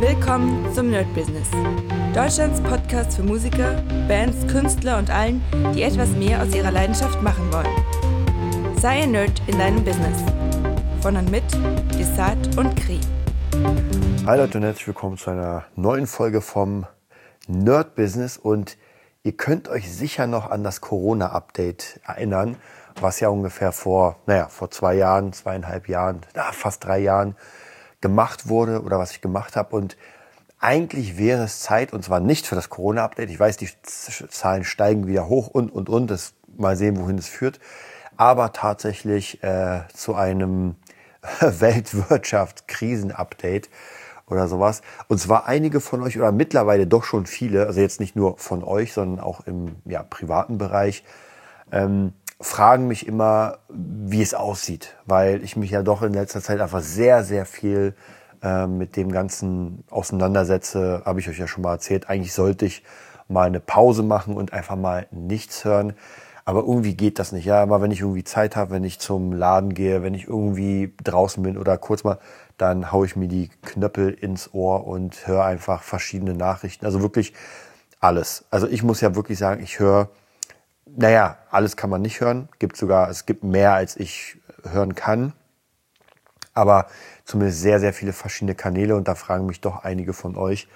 Willkommen zum Nerd Business. Deutschlands Podcast für Musiker, Bands, Künstler und allen, die etwas mehr aus ihrer Leidenschaft machen wollen. Sei ein Nerd in deinem Business. Von und mit Desart und Kri. Hi Leute und herzlich willkommen zu einer neuen Folge vom Nerd Business und ihr könnt euch sicher noch an das Corona-Update erinnern, was ja ungefähr vor, naja, vor zwei Jahren, zweieinhalb Jahren, na, fast drei Jahren gemacht wurde oder was ich gemacht habe. Und eigentlich wäre es Zeit, und zwar nicht für das Corona-Update. Ich weiß, die Zahlen steigen wieder hoch und, und, und. Das mal sehen, wohin es führt. Aber tatsächlich äh, zu einem Weltwirtschaftskrisen-Update oder sowas. Und zwar einige von euch oder mittlerweile doch schon viele, also jetzt nicht nur von euch, sondern auch im ja, privaten Bereich, ähm, fragen mich immer, wie es aussieht, weil ich mich ja doch in letzter Zeit einfach sehr, sehr viel äh, mit dem Ganzen auseinandersetze. Habe ich euch ja schon mal erzählt. Eigentlich sollte ich mal eine Pause machen und einfach mal nichts hören. Aber irgendwie geht das nicht. Ja, aber wenn ich irgendwie Zeit habe, wenn ich zum Laden gehe, wenn ich irgendwie draußen bin oder kurz mal, dann haue ich mir die Knöppel ins Ohr und höre einfach verschiedene Nachrichten. Also wirklich alles. Also ich muss ja wirklich sagen, ich höre naja, alles kann man nicht hören. Gibt sogar, es gibt mehr, als ich hören kann. Aber zumindest sehr, sehr viele verschiedene Kanäle und da fragen mich doch einige von euch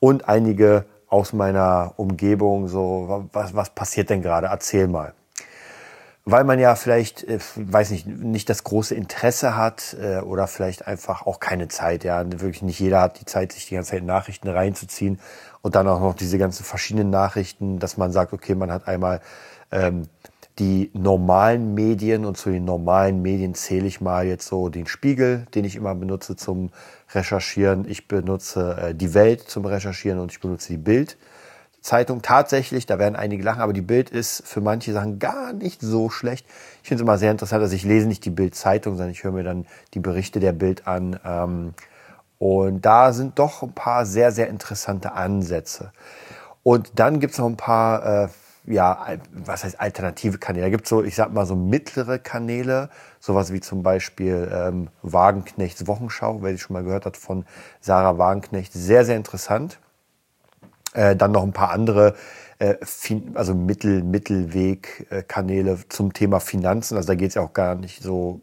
und einige aus meiner Umgebung so, was, was passiert denn gerade? Erzähl mal. Weil man ja vielleicht, äh, weiß nicht, nicht das große Interesse hat äh, oder vielleicht einfach auch keine Zeit. Ja, wirklich nicht jeder hat die Zeit, sich die ganze Zeit Nachrichten reinzuziehen und dann auch noch diese ganzen verschiedenen Nachrichten, dass man sagt, okay, man hat einmal ähm, die normalen Medien und zu den normalen Medien zähle ich mal jetzt so den Spiegel, den ich immer benutze zum Recherchieren. Ich benutze äh, die Welt zum Recherchieren und ich benutze die Bild. Zeitung tatsächlich, da werden einige lachen, aber die Bild ist für manche Sachen gar nicht so schlecht. Ich finde es immer sehr interessant, also ich lese nicht die Bild-Zeitung, sondern ich höre mir dann die Berichte der Bild an. Ähm, und da sind doch ein paar sehr, sehr interessante Ansätze. Und dann gibt es noch ein paar äh, ja, was heißt alternative Kanäle? Da gibt es so, ich sag mal, so mittlere Kanäle, sowas wie zum Beispiel ähm, Wagenknechts Wochenschau, wer die schon mal gehört hat, von Sarah Wagenknecht. Sehr, sehr interessant. Äh, dann noch ein paar andere, äh, also Mittel, Mittelweg-Kanäle zum Thema Finanzen. Also da geht es ja auch gar nicht so,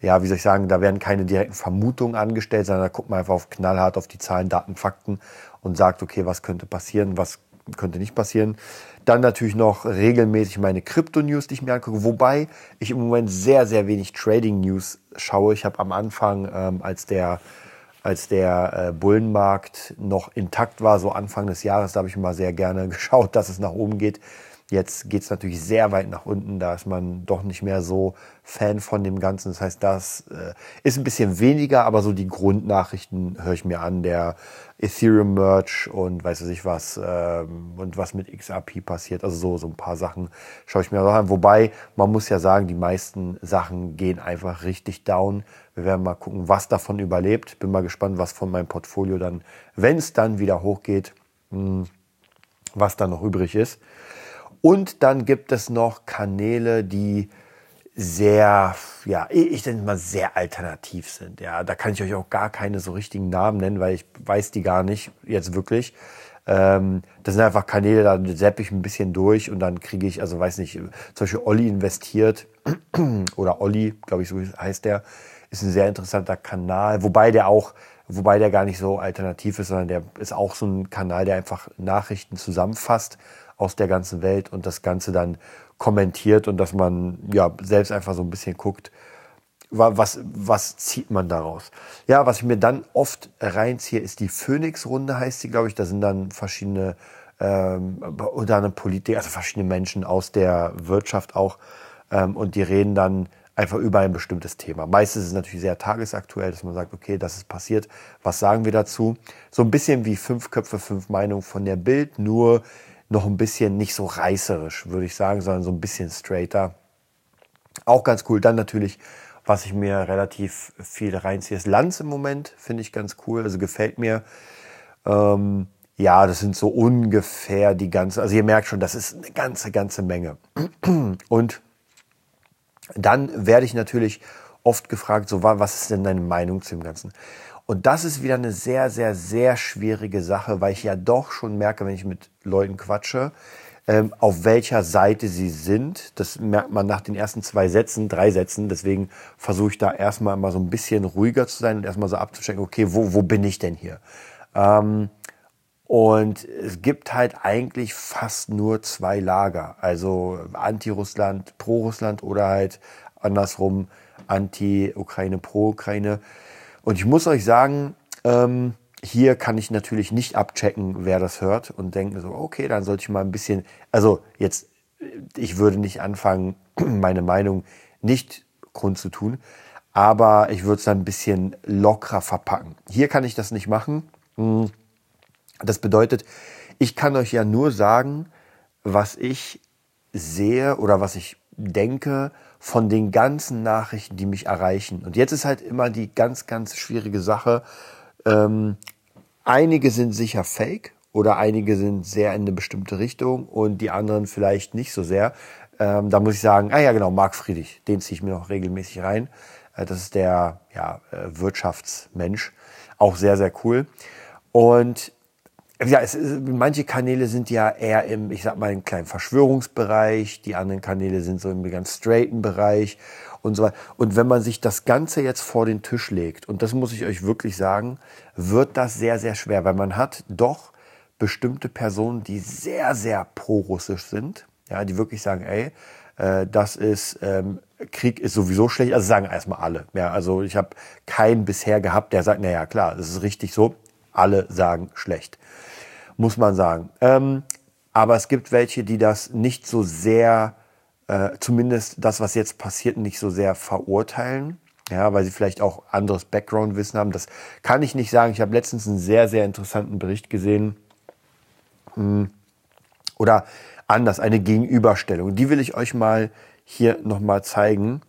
ja, wie soll ich sagen, da werden keine direkten Vermutungen angestellt, sondern da guckt man einfach auf knallhart auf die Zahlen, Daten, Fakten und sagt, okay, was könnte passieren, was könnte nicht passieren. Dann natürlich noch regelmäßig meine Krypto-News, die ich mir angucke, wobei ich im Moment sehr, sehr wenig Trading-News schaue. Ich habe am Anfang, ähm, als der, als der äh, Bullenmarkt noch intakt war, so Anfang des Jahres, da habe ich immer sehr gerne geschaut, dass es nach oben geht. Jetzt geht es natürlich sehr weit nach unten, da ist man doch nicht mehr so Fan von dem Ganzen. Das heißt, das äh, ist ein bisschen weniger, aber so die Grundnachrichten höre ich mir an. Der Ethereum Merch und weiß ich was ähm, und was mit XRP passiert. Also so, so ein paar Sachen schaue ich mir auch an. Wobei, man muss ja sagen, die meisten Sachen gehen einfach richtig down. Wir werden mal gucken, was davon überlebt. Bin mal gespannt, was von meinem Portfolio dann, wenn es dann wieder hochgeht, mh, hm, was dann noch übrig ist. Und dann gibt es noch Kanäle, die sehr, ja, ich denke mal sehr alternativ sind. Ja, da kann ich euch auch gar keine so richtigen Namen nennen, weil ich weiß die gar nicht jetzt wirklich. Ähm, das sind einfach Kanäle, da sepp ich ein bisschen durch und dann kriege ich, also weiß nicht, zum Beispiel Olli investiert oder Olli, glaube ich, so heißt der, ist ein sehr interessanter Kanal, wobei der auch, wobei der gar nicht so alternativ ist, sondern der ist auch so ein Kanal, der einfach Nachrichten zusammenfasst aus der ganzen Welt und das Ganze dann kommentiert und dass man ja selbst einfach so ein bisschen guckt, was, was zieht man daraus? Ja, was ich mir dann oft reinziehe, ist die Phoenix-Runde, heißt sie, glaube ich. Da sind dann verschiedene, ähm, unter anderem Politiker, also verschiedene Menschen aus der Wirtschaft auch. Ähm, und die reden dann einfach über ein bestimmtes Thema. Meistens ist es natürlich sehr tagesaktuell, dass man sagt, okay, das ist passiert, was sagen wir dazu? So ein bisschen wie fünf Köpfe, fünf Meinungen von der Bild, nur noch ein bisschen nicht so reißerisch, würde ich sagen, sondern so ein bisschen straighter. Auch ganz cool. Dann natürlich, was ich mir relativ viel reinziehe, ist Lanz im Moment. Finde ich ganz cool. Also gefällt mir. Ähm, ja, das sind so ungefähr die ganze, also ihr merkt schon, das ist eine ganze, ganze Menge. Und dann werde ich natürlich oft gefragt, so was ist denn deine Meinung zu dem Ganzen? Und das ist wieder eine sehr, sehr, sehr schwierige Sache, weil ich ja doch schon merke, wenn ich mit Leuten quatsche, ähm, auf welcher Seite sie sind. Das merkt man nach den ersten zwei Sätzen, drei Sätzen. Deswegen versuche ich da erstmal mal so ein bisschen ruhiger zu sein und erstmal so abzuchecken, okay, wo, wo bin ich denn hier? Ähm, und es gibt halt eigentlich fast nur zwei Lager. Also Anti-Russland, Pro-Russland oder halt andersrum Anti-Ukraine, Pro-Ukraine. Und ich muss euch sagen, ähm, hier kann ich natürlich nicht abchecken, wer das hört und denke so, okay, dann sollte ich mal ein bisschen, also jetzt, ich würde nicht anfangen, meine Meinung nicht kundzutun, aber ich würde es dann ein bisschen lockerer verpacken. Hier kann ich das nicht machen. Hm. Das bedeutet, ich kann euch ja nur sagen, was ich sehe oder was ich denke von den ganzen Nachrichten, die mich erreichen. Und jetzt ist halt immer die ganz, ganz schwierige Sache. Ähm, einige sind sicher fake oder einige sind sehr in eine bestimmte Richtung und die anderen vielleicht nicht so sehr. Ähm, da muss ich sagen, ah ja genau, Marc Friedrich, den ziehe ich mir noch regelmäßig rein. Äh, das ist der ja, äh, Wirtschaftsmensch, auch sehr, sehr cool. Und ja, es ist, manche Kanäle sind ja eher im, ich sag mal, im kleinen Verschwörungsbereich, die anderen Kanäle sind so im ganz straighten Bereich und so weiter. Und wenn man sich das Ganze jetzt vor den Tisch legt, und das muss ich euch wirklich sagen, wird das sehr, sehr schwer, weil man hat doch bestimmte Personen, die sehr, sehr pro-russisch sind, ja, die wirklich sagen, ey, äh, das ist, ähm, Krieg ist sowieso schlecht, also sagen erstmal alle. Ja, also ich habe keinen bisher gehabt, der sagt, naja, klar, das ist richtig so, alle sagen schlecht muss man sagen. Ähm, aber es gibt welche, die das nicht so sehr, äh, zumindest das, was jetzt passiert, nicht so sehr verurteilen. Ja, weil sie vielleicht auch anderes Background-Wissen haben. Das kann ich nicht sagen. Ich habe letztens einen sehr, sehr interessanten Bericht gesehen. Hm. Oder anders, eine Gegenüberstellung. Die will ich euch mal hier nochmal zeigen.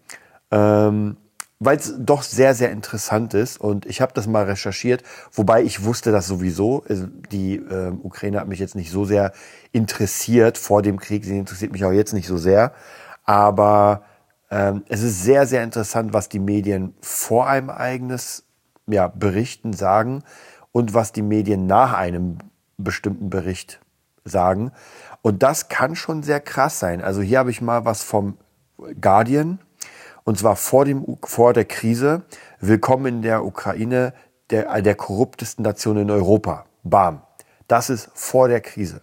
Ähm, weil es doch sehr, sehr interessant ist. Und ich habe das mal recherchiert, wobei ich wusste das sowieso. Also die äh, Ukraine hat mich jetzt nicht so sehr interessiert vor dem Krieg. Sie interessiert mich auch jetzt nicht so sehr. Aber ähm, es ist sehr, sehr interessant, was die Medien vor einem eigenes ja, Berichten sagen und was die Medien nach einem bestimmten Bericht sagen. Und das kann schon sehr krass sein. Also hier habe ich mal was vom Guardian und zwar vor, dem, vor der Krise. Willkommen in der Ukraine, der, der korruptesten Nation in Europa. Bam. Das ist vor der Krise.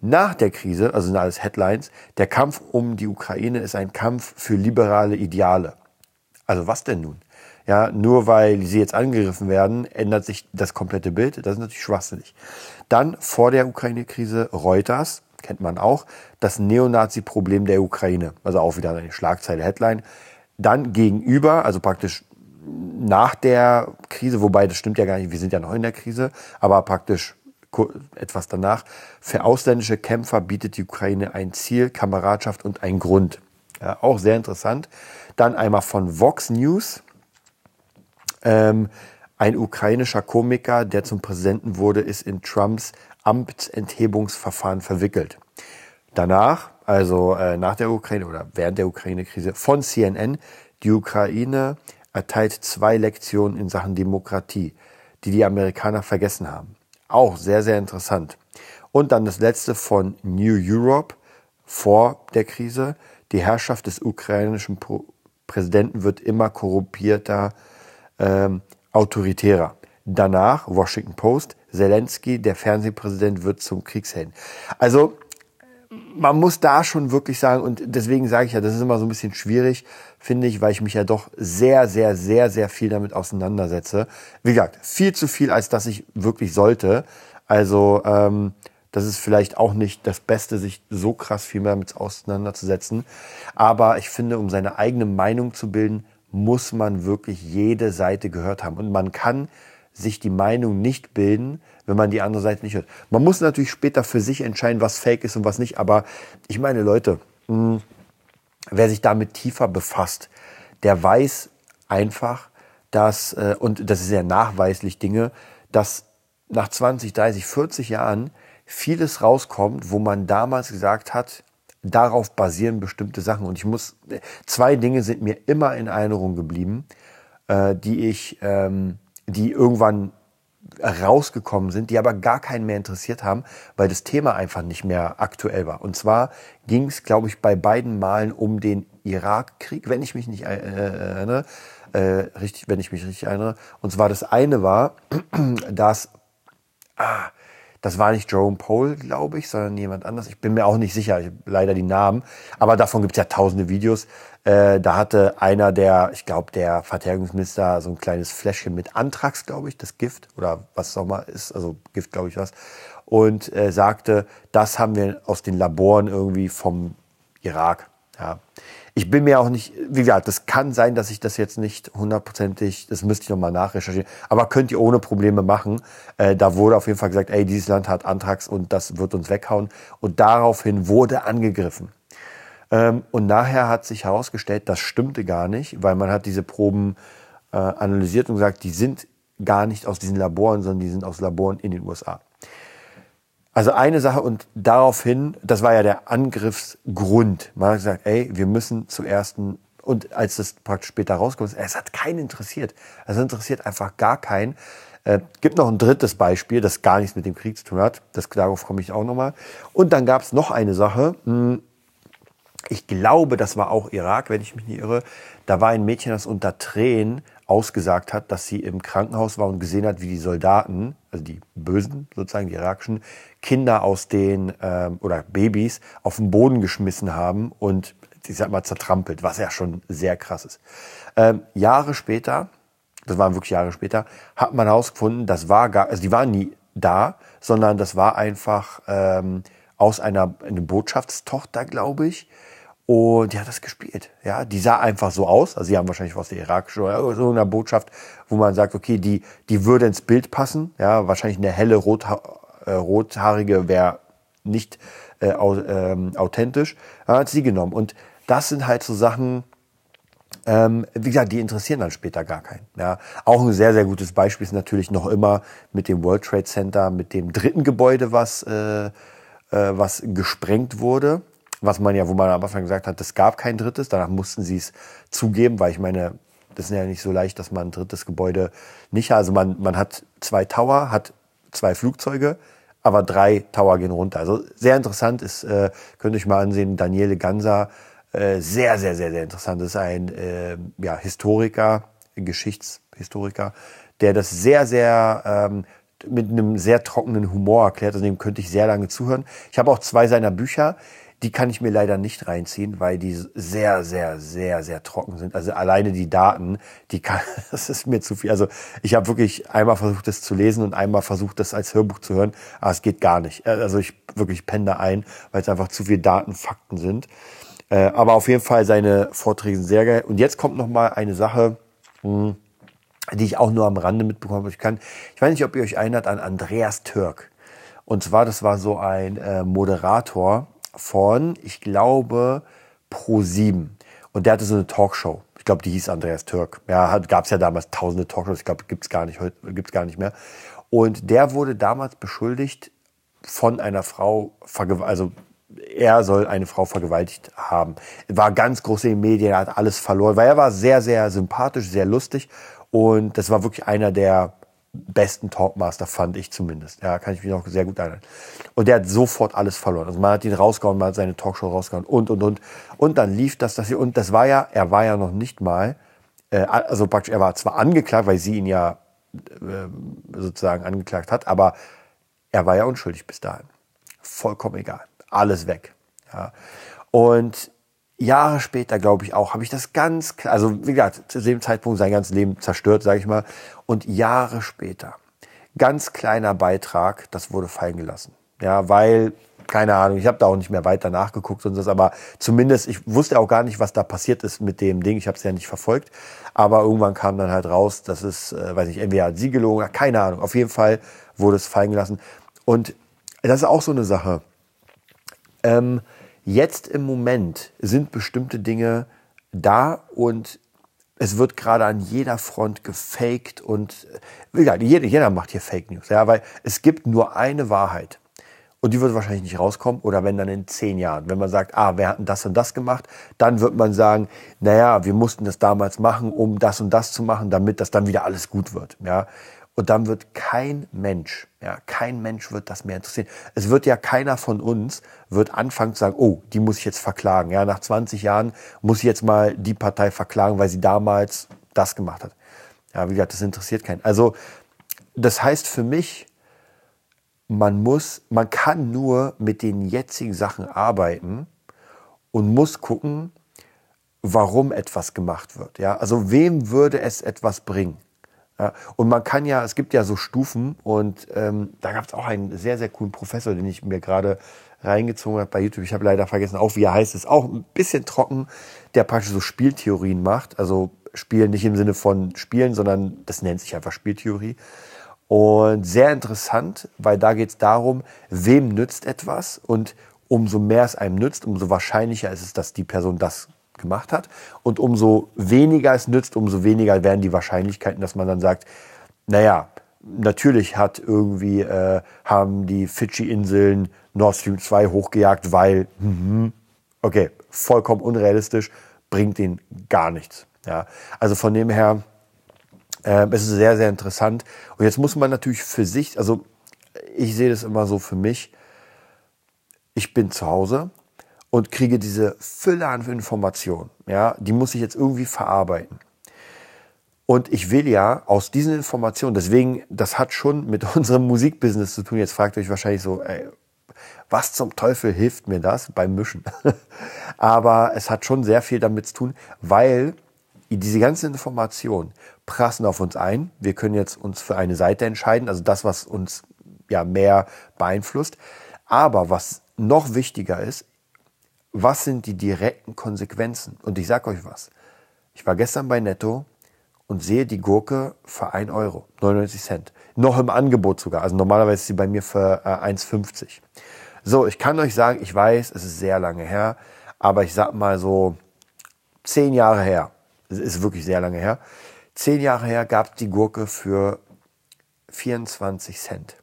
Nach der Krise, also sind alles Headlines, der Kampf um die Ukraine ist ein Kampf für liberale Ideale. Also was denn nun? Ja, nur weil sie jetzt angegriffen werden, ändert sich das komplette Bild. Das ist natürlich schwachsinnig. Dann vor der Ukraine-Krise Reuters, kennt man auch, das Neonazi-Problem der Ukraine. Also auch wieder eine Schlagzeile Headline dann gegenüber, also praktisch nach der Krise, wobei das stimmt ja gar nicht, wir sind ja noch in der Krise, aber praktisch etwas danach. Für ausländische Kämpfer bietet die Ukraine ein Ziel, Kameradschaft und ein Grund. Ja, auch sehr interessant. Dann einmal von Vox News. Ähm, ein ukrainischer Komiker, der zum Präsidenten wurde, ist in Trumps Amtsenthebungsverfahren verwickelt. Danach also äh, nach der Ukraine oder während der Ukraine-Krise von CNN, die Ukraine erteilt zwei Lektionen in Sachen Demokratie, die die Amerikaner vergessen haben. Auch sehr, sehr interessant. Und dann das letzte von New Europe vor der Krise. Die Herrschaft des ukrainischen Präsidenten wird immer korrumpierter, ähm, autoritärer. Danach, Washington Post, Zelensky, der Fernsehpräsident, wird zum Kriegshelden. Also man muss da schon wirklich sagen, und deswegen sage ich ja, das ist immer so ein bisschen schwierig, finde ich, weil ich mich ja doch sehr, sehr, sehr, sehr viel damit auseinandersetze. Wie gesagt, viel zu viel, als dass ich wirklich sollte. Also ähm, das ist vielleicht auch nicht das Beste, sich so krass viel mehr damit auseinanderzusetzen. Aber ich finde, um seine eigene Meinung zu bilden, muss man wirklich jede Seite gehört haben. Und man kann sich die Meinung nicht bilden, wenn man die andere Seite nicht hört. Man muss natürlich später für sich entscheiden, was fake ist und was nicht. Aber ich meine, Leute, mh, hm, wer sich damit tiefer befasst, der weiß einfach, dass, äh, und das ist ja nachweislich Dinge, dass nach 20, 30, 40 Jahren vieles rauskommt, wo man damals gesagt hat, darauf basieren bestimmte Sachen. Und ich muss, zwei Dinge sind mir immer in Erinnerung geblieben, äh, die ich, ähm, die irgendwann rausgekommen sind, die aber gar keinen mehr interessiert haben, weil das Thema einfach nicht mehr aktuell war. Und zwar ging es, glaube ich, bei beiden Malen um den Irakkrieg, wenn ich mich nicht äh, erinnere, äh, richtig, wenn ich mich richtig erinnere. Und zwar das eine war, dass ah, das war nicht Jerome Pole, glaube ich, sondern jemand anders. Ich bin mir auch nicht sicher, ich leider die Namen. Aber davon gibt es ja tausende Videos. Äh, da hatte einer der, ich glaube, der Verteidigungsminister so ein kleines Fläschchen mit Anthrax, glaube ich, das Gift oder was es auch mal ist, also Gift, glaube ich, was. Und äh, sagte, das haben wir aus den Laboren irgendwie vom Irak. Ja. Ich bin mir auch nicht, wie gesagt, das kann sein, dass ich das jetzt nicht hundertprozentig, das müsste ich nochmal nachrecherchieren, aber könnt ihr ohne Probleme machen. Äh, da wurde auf jeden Fall gesagt, ey, dieses Land hat Antrags und das wird uns weghauen. Und daraufhin wurde angegriffen. Ähm, und nachher hat sich herausgestellt, das stimmte gar nicht, weil man hat diese Proben äh, analysiert und gesagt, die sind gar nicht aus diesen Laboren, sondern die sind aus Laboren in den USA. Also eine Sache und daraufhin, das war ja der Angriffsgrund. Man hat gesagt, ey, wir müssen zuerst und als das praktisch später rauskommt, es hat keinen interessiert. Es interessiert einfach gar keinen. Äh, gibt noch ein drittes Beispiel, das gar nichts mit dem Krieg zu tun hat. Das, darauf komme ich auch nochmal. Und dann gab es noch eine Sache. Hm, ich glaube, das war auch Irak, wenn ich mich nicht irre. Da war ein Mädchen, das unter Tränen ausgesagt hat, dass sie im Krankenhaus war und gesehen hat, wie die Soldaten, also die Bösen sozusagen, die irakischen, Kinder aus den ähm, oder Babys auf den Boden geschmissen haben und ich sag mal zertrampelt, was ja schon sehr krass ist. Ähm, Jahre später, das waren wirklich Jahre später, hat man herausgefunden, das war gar, also die waren nie da, sondern das war einfach ähm, aus einer eine Botschaftstochter, glaube ich, und die hat das gespielt. Ja, die sah einfach so aus. Also sie haben wahrscheinlich aus der irakischen oder so einer Botschaft, wo man sagt, okay, die, die würde ins Bild passen. Ja, wahrscheinlich eine helle Rotha äh, rothaarige wäre nicht äh, ähm, authentisch. Ja, hat sie genommen. Und das sind halt so Sachen, ähm, wie gesagt, die interessieren dann später gar keinen. Ja. Auch ein sehr, sehr gutes Beispiel ist natürlich noch immer mit dem World Trade Center, mit dem dritten Gebäude, was, äh, äh, was gesprengt wurde was man ja, wo man am Anfang gesagt hat, es gab kein drittes, danach mussten sie es zugeben, weil ich meine, das ist ja nicht so leicht, dass man ein drittes Gebäude nicht hat. Also man, man hat zwei Tower, hat zwei Flugzeuge, aber drei Tower gehen runter. Also sehr interessant ist, äh, könnt ihr euch mal ansehen, Daniele Ganser, äh, sehr, sehr, sehr, sehr interessant. Das ist ein äh, ja, Historiker, Geschichtshistoriker, der das sehr, sehr ähm, mit einem sehr trockenen Humor erklärt. Also dem könnte ich sehr lange zuhören. Ich habe auch zwei seiner Bücher. Die kann ich mir leider nicht reinziehen, weil die sehr, sehr, sehr, sehr trocken sind. Also alleine die Daten, die kann, das ist mir zu viel. Also ich habe wirklich einmal versucht, das zu lesen und einmal versucht, das als Hörbuch zu hören, aber es geht gar nicht. Also ich wirklich penne da ein, weil es einfach zu viel Daten, Fakten sind. Äh, aber auf jeden Fall seine Vorträge sind sehr geil. Und jetzt kommt noch mal eine Sache, hm, die ich auch nur am Rande mitbekommen habe. Ich kann, ich weiß nicht, ob ihr euch erinnert an Andreas Türk. Und zwar, das war so ein äh, Moderator, von, ich glaube, Pro7. Und der hatte so eine Talkshow. Ich glaube, die hieß Andreas Türk. Ja, gab es ja damals tausende Talkshows. Ich glaube, gibt's gar nicht, gibt's gar nicht mehr. Und der wurde damals beschuldigt von einer Frau, also er soll eine Frau vergewaltigt haben. War ganz groß in den Medien, hat alles verloren, weil er war sehr, sehr sympathisch, sehr lustig und das war wirklich einer der besten Talkmaster, fand ich zumindest. Ja, kann ich mich noch sehr gut erinnern. Und der hat sofort alles verloren. Also man hat ihn rausgehauen, man hat seine Talkshow rausgehauen und, und, und. Und dann lief das, das hier. Und das war ja, er war ja noch nicht mal, äh, also praktisch, er war zwar angeklagt, weil sie ihn ja äh, sozusagen angeklagt hat, aber er war ja unschuldig bis dahin. Vollkommen egal. Alles weg. Ja. Und Jahre später, glaube ich auch, habe ich das ganz also wie gesagt, zu dem Zeitpunkt sein ganzes Leben zerstört, sage ich mal. Und Jahre später, ganz kleiner Beitrag, das wurde fallen gelassen. Ja, weil, keine Ahnung, ich habe da auch nicht mehr weiter nachgeguckt und so, aber zumindest, ich wusste auch gar nicht, was da passiert ist mit dem Ding. Ich habe es ja nicht verfolgt. Aber irgendwann kam dann halt raus, dass es, äh, weiß ich, entweder hat sie gelogen, keine Ahnung. Auf jeden Fall wurde es fallen gelassen. Und das ist auch so eine Sache. Ähm, Jetzt im Moment sind bestimmte Dinge da und es wird gerade an jeder Front gefaked und egal, jeder, jeder macht hier Fake News, ja, weil es gibt nur eine Wahrheit. und die wird wahrscheinlich nicht rauskommen. Oder wenn dann in zehn Jahren, wenn man sagt, ah, wir hatten das und das gemacht, dann wird man sagen, naja, wir mussten das damals machen, um das und das zu machen, damit das dann wieder alles gut wird. Ja. Und dann wird kein Mensch, ja, kein Mensch wird das mehr interessieren. Es wird ja keiner von uns wird anfangen zu sagen, oh, die muss ich jetzt verklagen. Ja, nach 20 Jahren muss ich jetzt mal die Partei verklagen, weil sie damals das gemacht hat. Ja, wie gesagt, das interessiert keinen. Also, das heißt für mich, man muss, man kann nur mit den jetzigen Sachen arbeiten und muss gucken, warum etwas gemacht wird. Ja, also wem würde es etwas bringen? Ja, und man kann ja, es gibt ja so Stufen und ähm, da gab es auch einen sehr, sehr coolen Professor, den ich mir gerade reingezogen habe bei YouTube. Ich habe leider vergessen, auch wie er heißt, ist auch ein bisschen trocken, der praktisch so Spieltheorien macht. Also Spielen nicht im Sinne von Spielen, sondern das nennt sich einfach Spieltheorie. Und sehr interessant, weil da geht es darum, wem nützt etwas und umso mehr es einem nützt, umso wahrscheinlicher ist es, dass die Person das gemacht hat. Und umso weniger es nützt, umso weniger werden die Wahrscheinlichkeiten, dass man dann sagt, naja, natürlich hat irgendwie, äh, haben die Fidschi-Inseln Nord Stream 2 hochgejagt, weil, mm, okay, vollkommen unrealistisch, bringt denen gar nichts. Ja, also von dem her, äh, es ist sehr, sehr interessant. Und jetzt muss man natürlich für sich, also ich sehe das immer so für mich, ich bin zu Hause und kriege diese Fülle an Informationen. Ja, die muss ich jetzt irgendwie verarbeiten. Und ich will ja aus diesen Informationen, deswegen, das hat schon mit unserem Musikbusiness zu tun. Jetzt fragt euch wahrscheinlich so, ey, was zum Teufel hilft mir das beim Mischen? Aber es hat schon sehr viel damit zu tun, weil diese ganzen Informationen prassen auf uns ein. Wir können jetzt uns für eine Seite entscheiden, also das, was uns ja mehr beeinflusst. Aber was noch wichtiger ist, was sind die direkten Konsequenzen? Und ich sage euch was. Ich war gestern bei Netto und sehe die Gurke für 1 Euro, 99 Cent. Noch im Angebot sogar. Also normalerweise ist sie bei mir für äh, 1,50. So, ich kann euch sagen, ich weiß, es ist sehr lange her, aber ich sag mal so zehn Jahre her. Es ist wirklich sehr lange her. Zehn Jahre her gab es die Gurke für 24 Cent.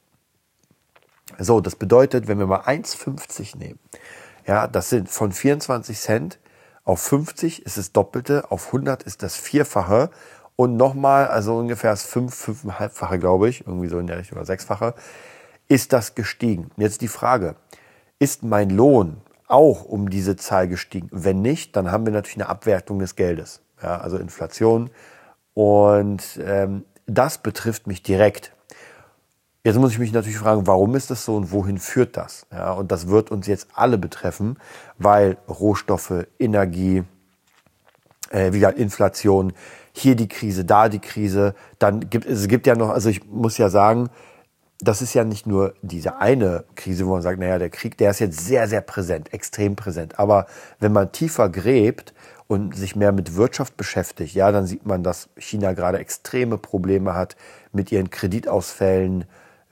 So, das bedeutet, wenn wir mal 1,50 nehmen, ja, das sind von 24 Cent auf 50 ist das Doppelte, auf 100 ist das Vierfache und nochmal, also ungefähr das fünf, fünfeinhalbfache, glaube ich, irgendwie so in der Richtung oder sechsfache, ist das gestiegen. Jetzt die Frage, ist mein Lohn auch um diese Zahl gestiegen? Wenn nicht, dann haben wir natürlich eine Abwertung des Geldes, ja, also Inflation. Und ähm, das betrifft mich direkt. Jetzt muss ich mich natürlich fragen, warum ist das so und wohin führt das? Ja, und das wird uns jetzt alle betreffen, weil Rohstoffe, Energie, äh, wie gesagt, Inflation, hier die Krise, da die Krise, dann gibt es gibt ja noch, also ich muss ja sagen, das ist ja nicht nur diese eine Krise, wo man sagt, naja, der Krieg, der ist jetzt sehr, sehr präsent, extrem präsent. Aber wenn man tiefer gräbt und sich mehr mit Wirtschaft beschäftigt, ja, dann sieht man, dass China gerade extreme Probleme hat mit ihren Kreditausfällen,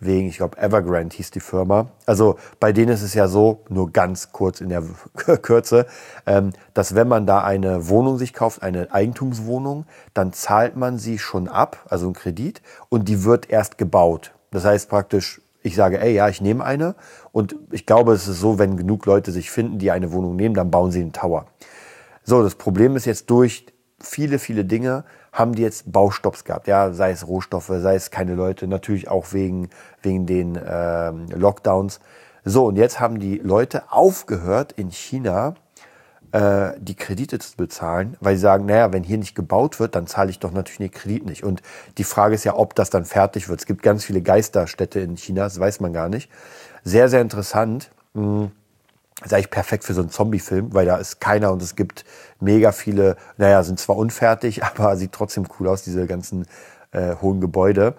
wegen, ich glaube, Evergrande hieß die Firma. Also bei denen ist es ja so, nur ganz kurz in der Kürze, ähm, dass wenn man da eine Wohnung sich kauft, eine Eigentumswohnung, dann zahlt man sie schon ab, also einen Kredit, und die wird erst gebaut. Das heißt praktisch, ich sage, ey, ja, ich nehme eine. Und ich glaube, es ist so, wenn genug Leute sich finden, die eine Wohnung nehmen, dann bauen sie einen Tower. So, das Problem ist jetzt durch viele, viele Dinge haben die jetzt Baustopps gehabt, ja, sei es Rohstoffe, sei es keine Leute, natürlich auch wegen, wegen den ähm, Lockdowns. So, und jetzt haben die Leute aufgehört in China äh, die Kredite zu bezahlen, weil sie sagen, naja, wenn hier nicht gebaut wird, dann zahle ich doch natürlich den Kredit nicht. Und die Frage ist ja, ob das dann fertig wird. Es gibt ganz viele Geisterstädte in China, das weiß man gar nicht. Sehr, sehr interessant. Hm ist eigentlich perfekt für so einen Zombie-Film, weil da ist keiner und es gibt mega viele, naja, sind zwar unfertig, aber sieht trotzdem cool aus, diese ganzen äh, hohen Gebäude.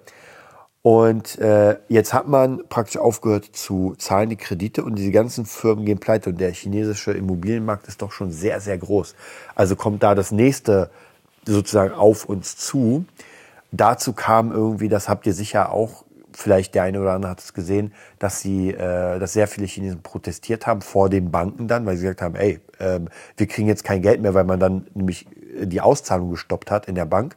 Und äh, jetzt hat man praktisch aufgehört zu zahlen die Kredite und diese ganzen Firmen gehen pleite und der chinesische Immobilienmarkt ist doch schon sehr, sehr groß. Also kommt da das nächste sozusagen auf uns zu. Dazu kam irgendwie, das habt ihr sicher auch vielleicht der eine oder andere hat es gesehen, dass sie, äh, dass sehr viele Chinesen protestiert haben vor den Banken dann, weil sie gesagt haben, ey, äh, wir kriegen jetzt kein Geld mehr, weil man dann nämlich die Auszahlung gestoppt hat in der Bank.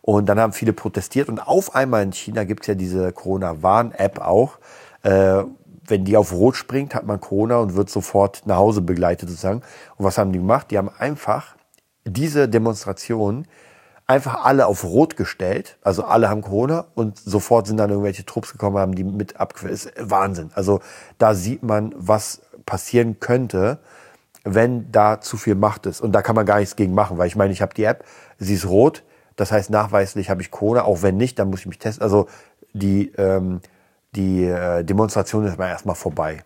Und dann haben viele protestiert und auf einmal in China gibt es ja diese Corona-Warn-App auch. Äh, wenn die auf Rot springt, hat man Corona und wird sofort nach Hause begleitet sozusagen. Und was haben die gemacht? Die haben einfach diese Demonstration einfach alle auf Rot gestellt. Also alle haben Corona und sofort sind dann irgendwelche Trupps gekommen, haben die mit abgeführt. Ist Wahnsinn. Also da sieht man, was passieren könnte, wenn da zu viel Macht ist. Und da kann man gar nichts gegen machen, weil ich meine, ich habe die App, sie ist rot, das heißt nachweislich habe ich Corona, auch wenn nicht, dann muss ich mich testen. Also die, ähm, die äh, Demonstration ist mal erstmal vorbei.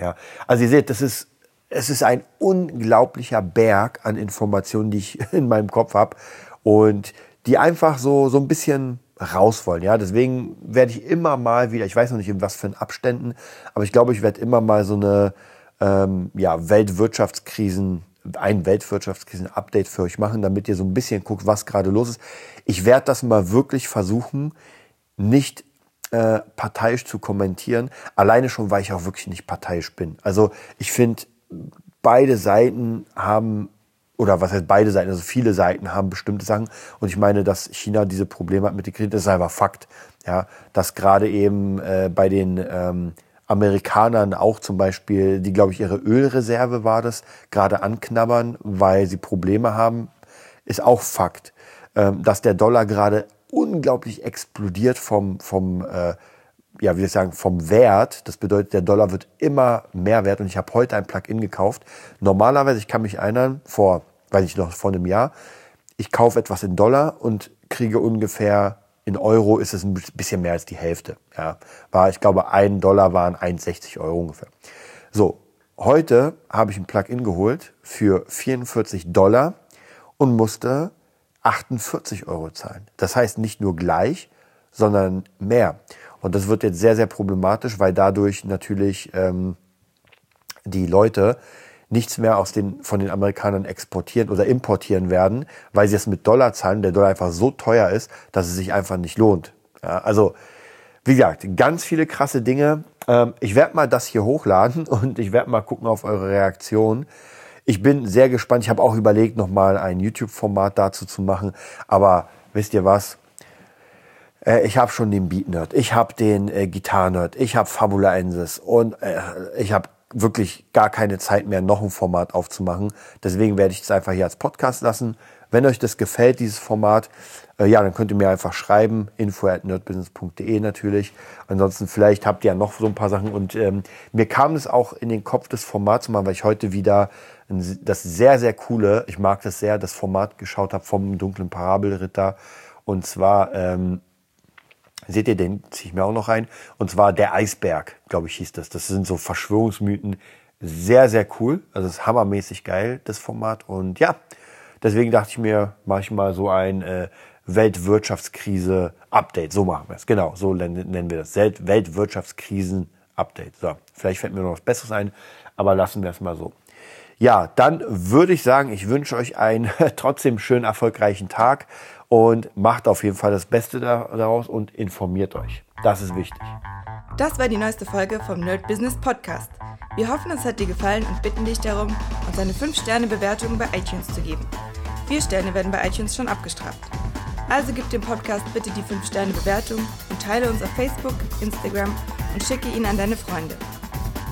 Ja, also ihr seht, das ist, es ist ein unglaublicher Berg an Informationen, die ich in meinem Kopf habe und die einfach so, so ein bisschen raus wollen. Ja, deswegen werde ich immer mal wieder, ich weiß noch nicht in was für Abständen, aber ich glaube, ich werde immer mal so eine ähm, ja, Weltwirtschaftskrisen, ein Weltwirtschaftskrisen-Update für euch machen, damit ihr so ein bisschen guckt, was gerade los ist. Ich werde das mal wirklich versuchen, nicht äh, parteiisch zu kommentieren, alleine schon, weil ich auch wirklich nicht parteiisch bin. Also ich finde, beide Seiten haben oder was heißt beide Seiten, also viele Seiten haben bestimmte Sachen. Und ich meine, dass China diese Probleme hat mit den Krediten, das ist einfach Fakt. Ja, dass gerade eben äh, bei den ähm, Amerikanern auch zum Beispiel, die glaube ich ihre Ölreserve war das, gerade anknabbern, weil sie Probleme haben, ist auch Fakt. Ähm, dass der Dollar gerade unglaublich explodiert vom, vom äh, ja, wie soll ich sagen, vom Wert. Das bedeutet, der Dollar wird immer mehr wert. Und ich habe heute ein Plugin gekauft. Normalerweise, ich kann mich erinnern, vor, weiß ich noch, vor einem Jahr, ich kaufe etwas in Dollar und kriege ungefähr in Euro ist es ein bisschen mehr als die Hälfte. Ja, war, ich glaube, ein Dollar waren 1,60 Euro ungefähr. So, heute habe ich ein Plugin geholt für 44 Dollar und musste 48 Euro zahlen. Das heißt nicht nur gleich, sondern mehr. Und das wird jetzt sehr, sehr problematisch, weil dadurch natürlich ähm, die Leute nichts mehr aus den, von den Amerikanern exportieren oder importieren werden, weil sie es mit Dollar zahlen, der Dollar einfach so teuer ist, dass es sich einfach nicht lohnt. Ja, also, wie gesagt, ganz viele krasse Dinge. Ähm, ich werde mal das hier hochladen und ich werde mal gucken auf eure Reaktion. Ich bin sehr gespannt. Ich habe auch überlegt, nochmal ein YouTube-Format dazu zu machen. Aber wisst ihr was? Äh, ich habe schon den Beat Nerd, ich habe den äh, Gitarre Nerd, ich habe Fabula Ensis und äh, ich habe wirklich gar keine Zeit mehr, noch ein Format aufzumachen. Deswegen werde ich es einfach hier als Podcast lassen. Wenn euch das gefällt, dieses Format, äh, ja, dann könnt ihr mir einfach schreiben, info at nerdbusiness.de natürlich. Ansonsten vielleicht habt ihr ja noch so ein paar Sachen. Und ähm, mir kam es auch in den Kopf, das Format zu machen, weil ich heute wieder ein, das sehr, sehr coole, ich mag das sehr, das Format geschaut habe vom dunklen Parabelritter. Und zwar ähm, Seht ihr, den ziehe ich mir auch noch rein. Und zwar der Eisberg, glaube ich, hieß das. Das sind so Verschwörungsmythen. Sehr, sehr cool. Also es ist hammermäßig geil, das Format. Und ja, deswegen dachte ich mir, mache ich mal so ein äh, Weltwirtschaftskrise-Update. So machen wir es. Genau, so nennen wir das. Weltwirtschaftskrisen-Update. So, vielleicht fällt mir noch was Besseres ein, aber lassen wir es mal so. Ja, dann würde ich sagen, ich wünsche euch einen trotzdem schönen, erfolgreichen Tag und macht auf jeden Fall das Beste daraus und informiert euch. Das ist wichtig. Das war die neueste Folge vom Nerd Business Podcast. Wir hoffen, es hat dir gefallen und bitten dich darum, uns eine 5-Sterne-Bewertung bei iTunes zu geben. Vier Sterne werden bei iTunes schon abgestraft. Also gib dem Podcast bitte die 5-Sterne-Bewertung und teile uns auf Facebook, Instagram und schicke ihn an deine Freunde.